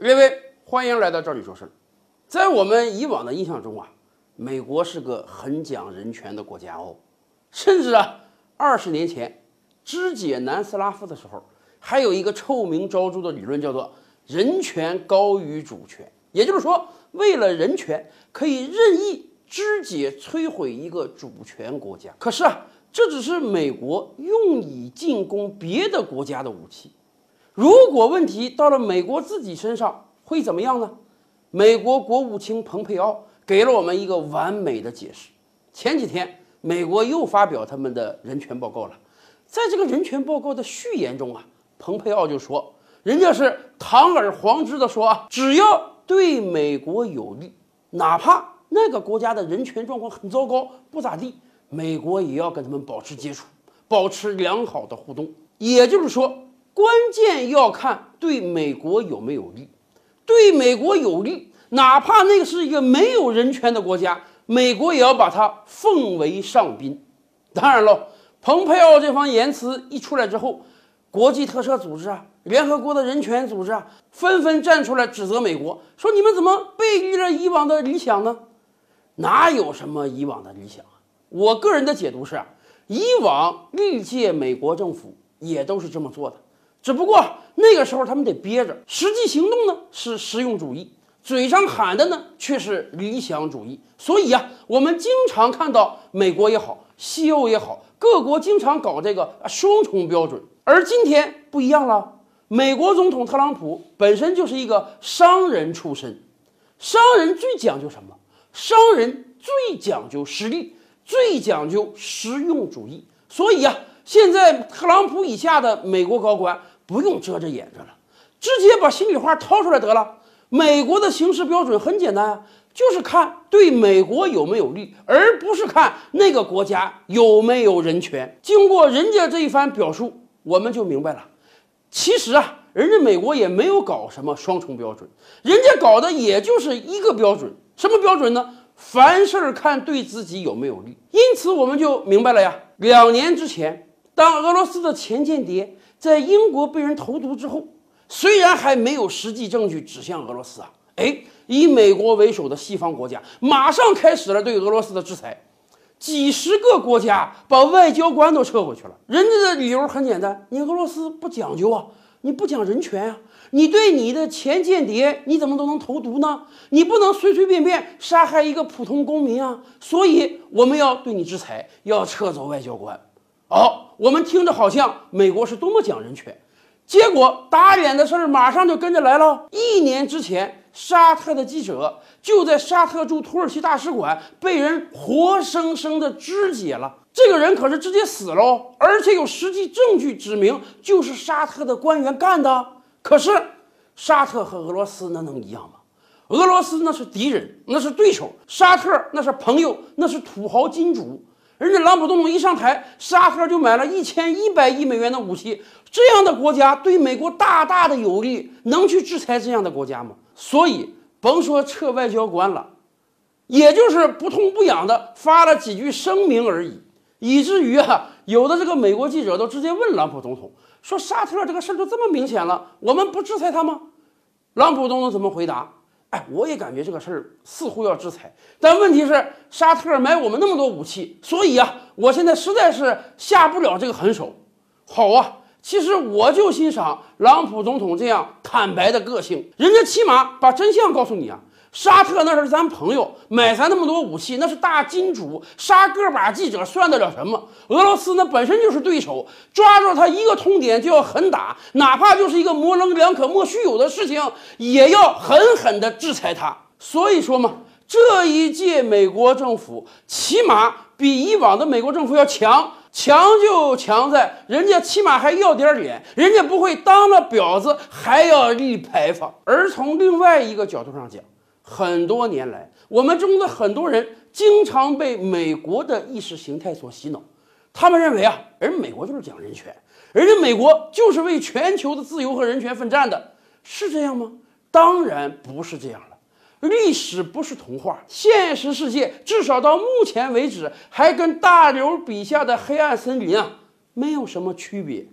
各位，欢迎来到这里说事儿。在我们以往的印象中啊，美国是个很讲人权的国家哦。甚至啊，二十年前肢解南斯拉夫的时候，还有一个臭名昭著的理论，叫做“人权高于主权”。也就是说，为了人权，可以任意肢解、摧毁一个主权国家。可是啊，这只是美国用以进攻别的国家的武器。如果问题到了美国自己身上，会怎么样呢？美国国务卿蓬佩奥给了我们一个完美的解释。前几天，美国又发表他们的人权报告了。在这个人权报告的序言中啊，蓬佩奥就说：“人家是堂而皇之的说啊，只要对美国有利，哪怕那个国家的人权状况很糟糕，不咋地，美国也要跟他们保持接触，保持良好的互动。也就是说。”关键要看对美国有没有利，对美国有利，哪怕那个是一个没有人权的国家，美国也要把它奉为上宾。当然了，蓬佩奥这番言辞一出来之后，国际特赦组织啊、联合国的人权组织啊，纷纷站出来指责美国，说你们怎么背离了以往的理想呢？哪有什么以往的理想啊？我个人的解读是啊，以往历届美国政府也都是这么做的。只不过那个时候他们得憋着，实际行动呢是实用主义，嘴上喊的呢却是理想主义。所以呀，我们经常看到美国也好，西欧也好，各国经常搞这个双重标准。而今天不一样了，美国总统特朗普本身就是一个商人出身，商人最讲究什么？商人最讲究实力，最讲究实用主义。所以呀，现在特朗普以下的美国高官。不用遮着掩着了，直接把心里话掏出来得了。美国的行事标准很简单啊，就是看对美国有没有利，而不是看那个国家有没有人权。经过人家这一番表述，我们就明白了，其实啊，人家美国也没有搞什么双重标准，人家搞的也就是一个标准。什么标准呢？凡事看对自己有没有利。因此，我们就明白了呀。两年之前，当俄罗斯的前间谍。在英国被人投毒之后，虽然还没有实际证据指向俄罗斯啊，哎，以美国为首的西方国家马上开始了对俄罗斯的制裁，几十个国家把外交官都撤回去了。人家的理由很简单，你俄罗斯不讲究啊，你不讲人权啊，你对你的前间谍你怎么都能投毒呢？你不能随随便便杀害一个普通公民啊，所以我们要对你制裁，要撤走外交官。好，我们听着好像美国是多么讲人权，结果打脸的事儿马上就跟着来了。一年之前，沙特的记者就在沙特驻土耳其大使馆被人活生生的肢解了，这个人可是直接死了，而且有实际证据指明就是沙特的官员干的。可是，沙特和俄罗斯那能一样吗？俄罗斯那是敌人，那是对手；沙特那是朋友，那是土豪金主。人家朗普总统一上台，沙特就买了一千一百亿美元的武器。这样的国家对美国大大的有利，能去制裁这样的国家吗？所以甭说撤外交官了，也就是不痛不痒的发了几句声明而已，以至于啊，有的这个美国记者都直接问朗普总统说：“沙特这个事儿就这么明显了，我们不制裁他吗？”朗普总统怎么回答？哎，我也感觉这个事儿似乎要制裁，但问题是沙特买我们那么多武器，所以啊，我现在实在是下不了这个狠手。好啊，其实我就欣赏朗普总统这样坦白的个性，人家起码把真相告诉你啊。沙特那是咱朋友，买咱那么多武器，那是大金主，杀个把记者算得了什么？俄罗斯那本身就是对手，抓住他一个痛点就要狠打，哪怕就是一个模棱两可、莫须有的事情，也要狠狠地制裁他。所以说嘛，这一届美国政府起码比以往的美国政府要强，强就强在人家起码还要点脸，人家不会当了婊子还要立牌坊。而从另外一个角度上讲，很多年来，我们中的很多人经常被美国的意识形态所洗脑，他们认为啊，而美国就是讲人权，人家美国就是为全球的自由和人权奋战的，是这样吗？当然不是这样了。历史不是童话，现实世界至少到目前为止，还跟大刘笔下的黑暗森林啊没有什么区别。